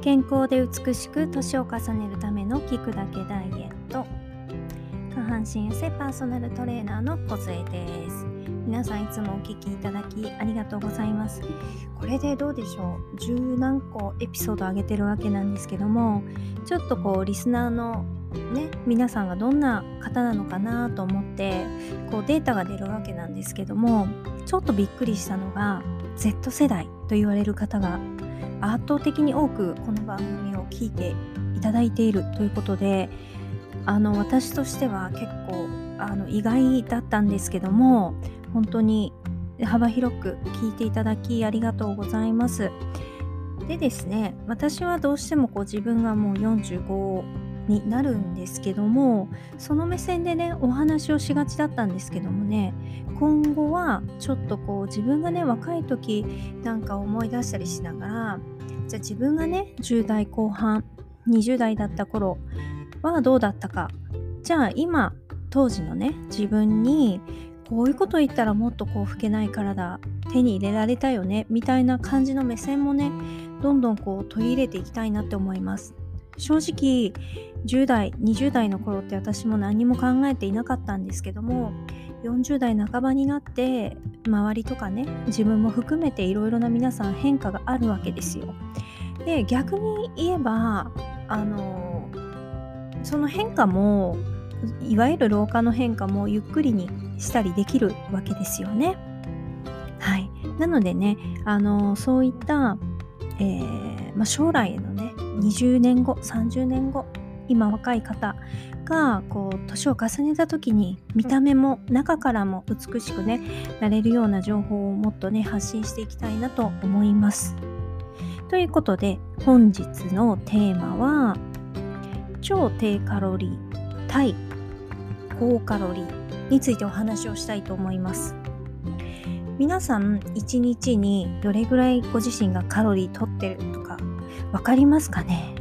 健康で美しく年を重ねるための聞くだけダイエット。下半身痩せパーソナルトレーナーの小杖です。皆さんいつもお聞きいただきありがとうございます。これでどうでしょう？十何個エピソード上げてるわけなんですけどもちょっとこうリスナーのね皆さんがどんな方なのかなと思ってこうデータが出るわけなんですけどもちょっとびっくりしたのが Z 世代と言われる方が圧倒的に多くこの番組を聞いていただいているということであの私としては結構あの意外だったんですけども本当に幅広く聞いていただきありがとうございます。でですね私はどうしてもこう自分がもう45になるんですけどもその目線でねお話をしがちだったんですけどもね今後はちょっとこう自分がね若い時なんか思い出したりしながらじゃあ自分がね10代後半20代だった頃はどうだったかじゃあ今当時のね自分にこういうこと言ったらもっとこう老けない体手に入れられたよねみたいな感じの目線もねどんどんこう取り入れていきたいなって思います。正直10代20代の頃って私も何も考えていなかったんですけども40代半ばになって周りとかね自分も含めていろいろな皆さん変化があるわけですよで逆に言えばあのその変化もいわゆる老化の変化もゆっくりにしたりできるわけですよね。はい、なのでねあのそういった、えー、まあ、将来のね20年後30年後今若い方がこう年を重ねた時に見た目も中からも美しくねなれるような情報をもっとね発信していきたいなと思います。ということで本日のテーマは超低カロリー対高カロリーについてお話をしたいと思います。皆さん1日にどれぐらいご自身がカロリーとってるとか分かりますかね？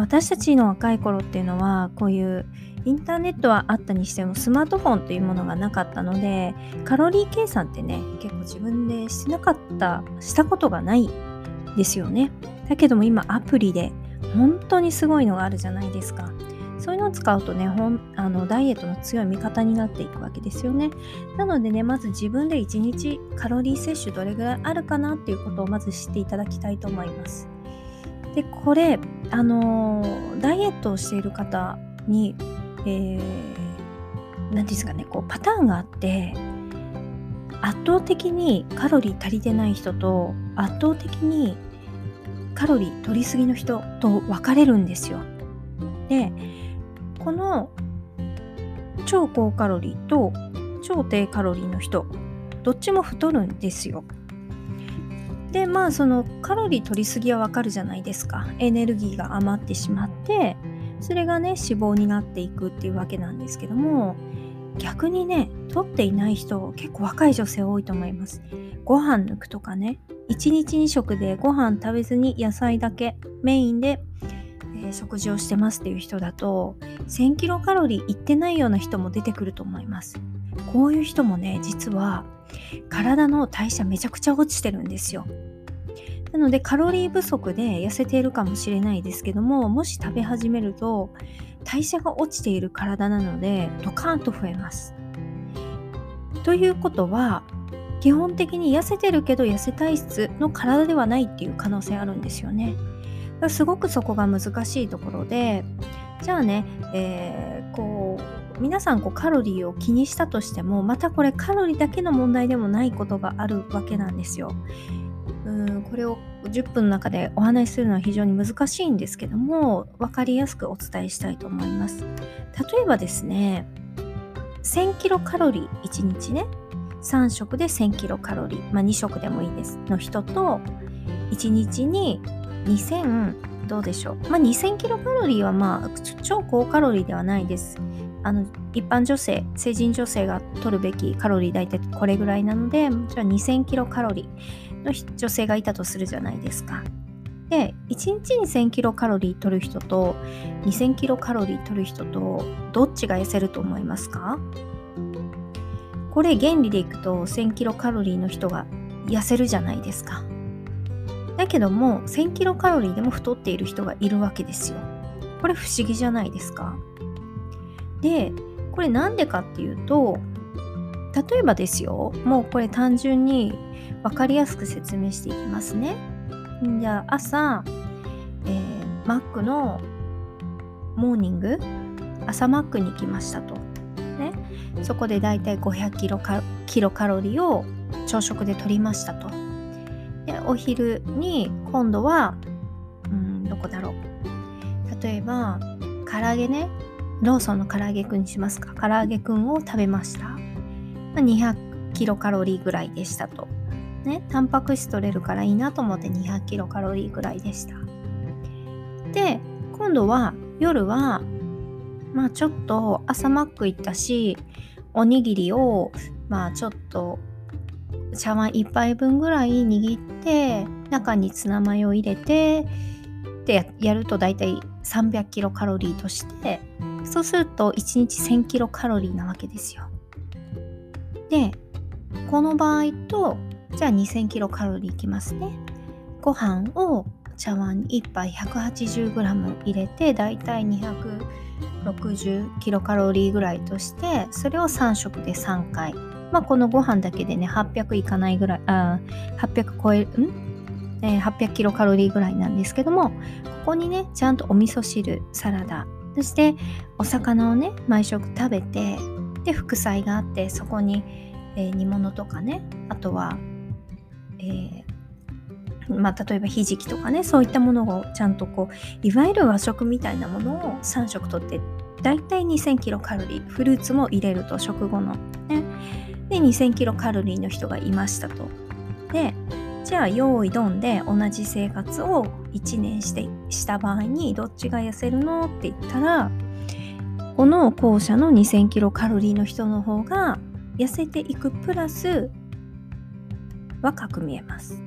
私たちの若い頃っていうのはこういうインターネットはあったにしてもスマートフォンというものがなかったのでカロリー計算ってね結構自分でしてなかったしたことがないですよね。だけども今アプリで本当にすごいのがあるじゃないですか。そういうのを使うとねほんあのダイエットの強い味方になっていくわけですよね。なのでねまず自分で1日カロリー摂取どれぐらいあるかなっていうことをまず知っていただきたいと思います。でこれあの、ダイエットをしている方にえー、何ですかねこうパターンがあって圧倒的にカロリー足りてない人と圧倒的にカロリー取りすぎの人と分かれるんですよ。でこの超高カロリーと超低カロリーの人どっちも太るんですよ。でまあそのカロリー取りすぎはわかるじゃないですか。エネルギーが余ってしまってそれがね脂肪になっていくっていうわけなんですけども逆にね取っていない人結構若い女性多いと思います。ご飯抜くとかね1日2食でご飯食べずに野菜だけメインでえー、食事をしてますっていう人だと1000キロカロリーいってないような人も出てくると思います。こういう人もね実は体の代謝めちゃくちゃ落ちてるんですよなのでカロリー不足で痩せているかもしれないですけどももし食べ始めると代謝が落ちている体なのでドカーンと増えますということは基本的に痩せてるけど痩せ体質の体ではないっていう可能性あるんですよね。すごくそこが難しいところでじゃあね、えー、こう皆さんこうカロリーを気にしたとしてもまたこれカロリーだけの問題でもないことがあるわけなんですよ。うんこれを10分の中でお話しするのは非常に難しいんですけども分かりやすくお伝えしたいと思います。例えばですね1000キロカロリー1日ね3食で1000キロカロリー、まあ、2食でもいいですの人と1日に2000どうでしょう。まあ、2000キロカロリーはまあ超高カロリーではないです。あの一般女性、成人女性が取るべきカロリー大体これぐらいなので、じゃあ2000キロカロリーの女性がいたとするじゃないですか。で、1日に1000キロカロリー取る人と2000キロカロリー取る人とどっちが痩せると思いますか？これ原理でいくと1000キロカロリーの人が痩せるじゃないですか。だけども1000キロカロリーでも太っている人がいるわけですよ。これ不思議じゃないですか？でこれなんでかっていうと例えばですよもうこれ単純に分かりやすく説明していきますね。じゃあ朝、えー、マックのモーニング朝マックに行きましたと。ね、そこでだいたい500キロカキロカロリーを朝食で取りましたと。でお昼に今度はうんどこだろう例えば唐揚げねローソンの唐揚げくんにしますか？唐揚げくんを食べました、ま、200キロカロリーぐらいでしたと。ねタンパク質取れるからいいなと思って200キロカロリーぐらいでした。で今度は夜はまあちょっと朝マック行ったしおにぎりをまあちょっと茶碗1杯分ぐらい握って中にツナマヨを入れてでやると大体300キロカロリーとしてそうすると1日1000キロカロリーなわけですよ。でこの場合とじゃあ2000キロカロリーいきますね。ご飯を茶碗に1杯 180g 入れてだいたい260キロカロリーぐらいとしてそれを3食で3回まあ、このご飯だけでね、800いかないぐらい、あ800超える、ん、えー、800キロカロリーぐらいなんですけども、ここにね、ちゃんとお味噌汁、サラダ、そしてお魚をね、毎食食べて、で、副菜があって、そこに、えー、煮物とかね、あとは、えー、まあ、例えばひじきとかねそういったものをちゃんとこういわゆる和食みたいなものを3食とってだいたい2000キロカロリーフルーツも入れると食後のねで2000キロカロリーの人がいましたと。でじゃあ用意ドンで同じ生活を1年してした場合にどっちが痩せるのって言ったらこの後者の2000キロカロリーの人の方が痩せていくプラス若く見えます。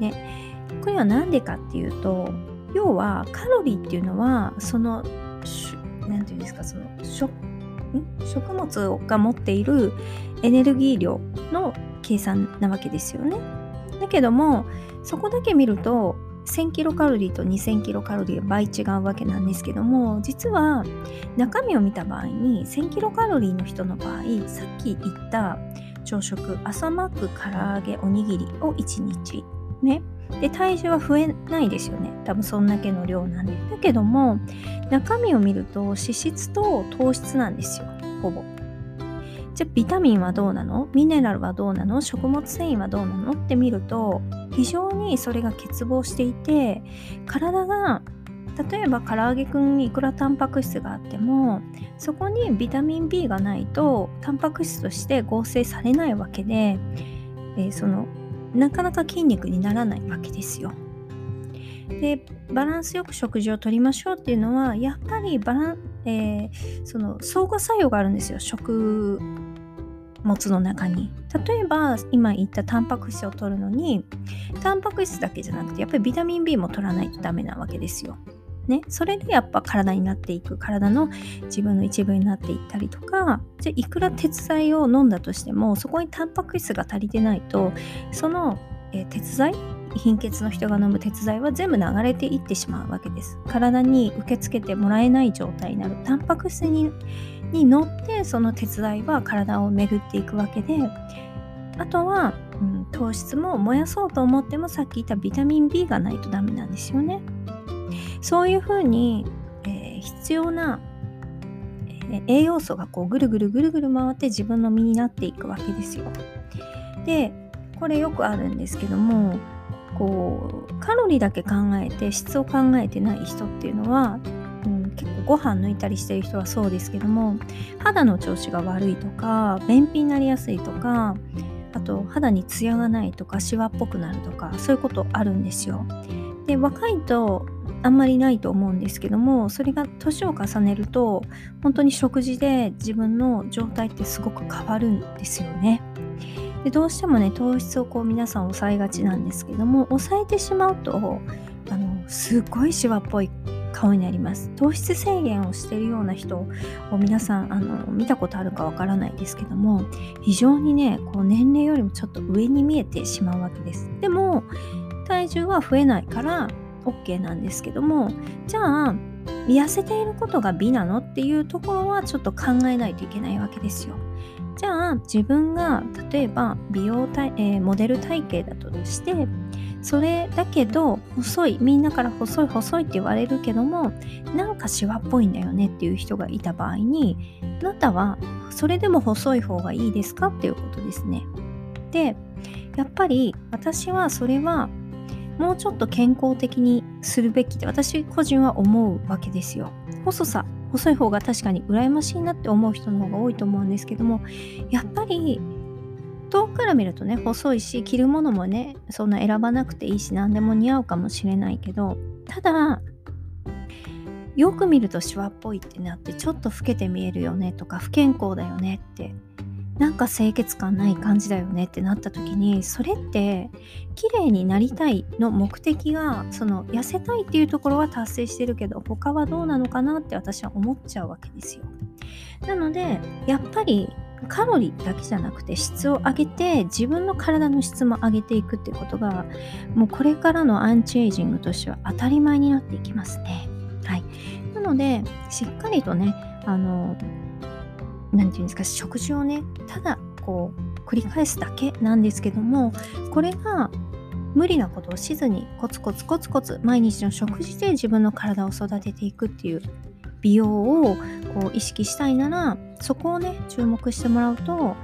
ね、これは何でかっていうと要はカロリーっていうのはその何て言うんですかその食食物が持っているエネルギー量の計算なわけですよね。だけどもそこだけ見ると1000キロカロリーと2000キロカロリーは倍違うわけなんですけども実は中身を見た場合に1000キロカロリーの人の場合さっき言った朝食朝マック唐揚げおにぎりを1日ねで体重は増えないですよね。多分そんだけの量なんで。だけども中身を見ると脂質と糖質なんですよ。ほぼ。じゃあビタミンはどうなの？ミネラルはどうなの？食物繊維はどうなの？って見ると非常にそれが欠乏していて体が例えば唐揚げくんにいくらタンパク質があってもそこにビタミン B がないとタンパク質として合成されないわけで、えー、そのなかなか筋肉にならないわけですよ。でバランスよく食事をとりましょうっていうのはやっぱりバラン、えー、その相互作用があるんですよ食物の中に例えば今言ったタンパク質を取るのにタンパク質だけじゃなくてやっぱりビタミン B も取らないとダメなわけですよ。ね、それでやっぱ体になっていく体の自分の一部になっていったりとかじゃいくら鉄剤を飲んだとしてもそこにタンパク質が足りてないとその、えー、鉄剤貧血の人が飲む鉄剤は全部流れていってしまうわけです体に受け付けてもらえない状態になるタンパク質にに乗ってその鉄剤は体を巡っていくわけであとは、うん、糖質も燃やそうと思ってもさっき言ったビタミン B がないとダメなんですよね。そういうふうに、えー、必要な、えー、栄養素がこうぐるぐるぐるぐる回って自分の身になっていくわけですよ。でこれよくあるんですけどもこうカロリーだけ考えて質を考えてない人っていうのは、うん、結構ご飯抜いたりしてる人はそうですけども肌の調子が悪いとか便秘になりやすいとかあと肌にツヤがないとかシワっぽくなるとかそういうことあるんですよ。で若いとあんまりないと思うんですけどもそれが年を重ねると本当に食事で自分の状態ってすごく変わるんですよね。でどうしてもね糖質をこう皆さん抑えがちなんですけども抑えてしまうとあのすっごいシワっぽい顔になります糖質制限をしているような人を皆さんあの見たことあるかわからないですけども非常にねこう年齢よりもちょっと上に見えてしまうわけですでも体重は増えないから OK なんですけどもじゃあ痩せていることが美なのっていうところはちょっと考えないといけないわけですよじゃあ自分が例えば美容体、えー、モデル体型だとしてそれだけど細いみんなから細い細いって言われるけどもなんかシワっぽいんだよねっていう人がいた場合にあなたはそれでも細い方がいいですかっていうことですね。でやっぱり私はそれはもうちょっと健康的にするべきで私個人は思うわけですよ。細さ細い方が確かに羨ましいなって思う人の方が多いと思うんですけどもやっぱり遠くから見るとね細いし着るものもねそんな選ばなくていいし何でも似合うかもしれないけどただよく見るとシワっぽいってなってちょっと老けて見えるよねとか不健康だよねってなんか清潔感ない感じだよねってなった時にそれって綺麗になりたいの目的がその痩せたいっていうところは達成してるけど他はどうなのかなって私は思っちゃうわけですよ。なのでやっぱりカロリーだけじゃなくて質を上げて自分の体の質も上げていくっていうことがもうこれからのアンチエイジングとしては当たり前になっていきますね。はい。なのでしっかりとねあの何て言うんですか食事をねただこう繰り返すだけなんですけどもこれが無理なことをしずにコツコツコツコツ毎日の食事で自分の体を育てていくっていう美容をこう意識したいならそこをね注目してもらうと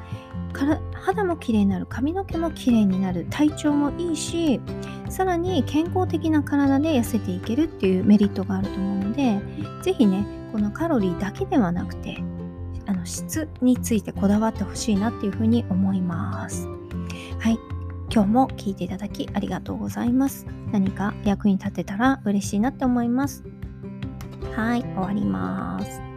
肌も綺麗になる髪の毛も綺麗になる体調もいいしさらに健康的な体で痩せていけるっていうメリットがあると思うので是非ねこのカロリーだけではなくての質についてこだわってほしいなっていうふうに思います。はい。今日も聞いていただきありがとうございます。何か役に立てたら嬉しいなって思います。はい、終わります。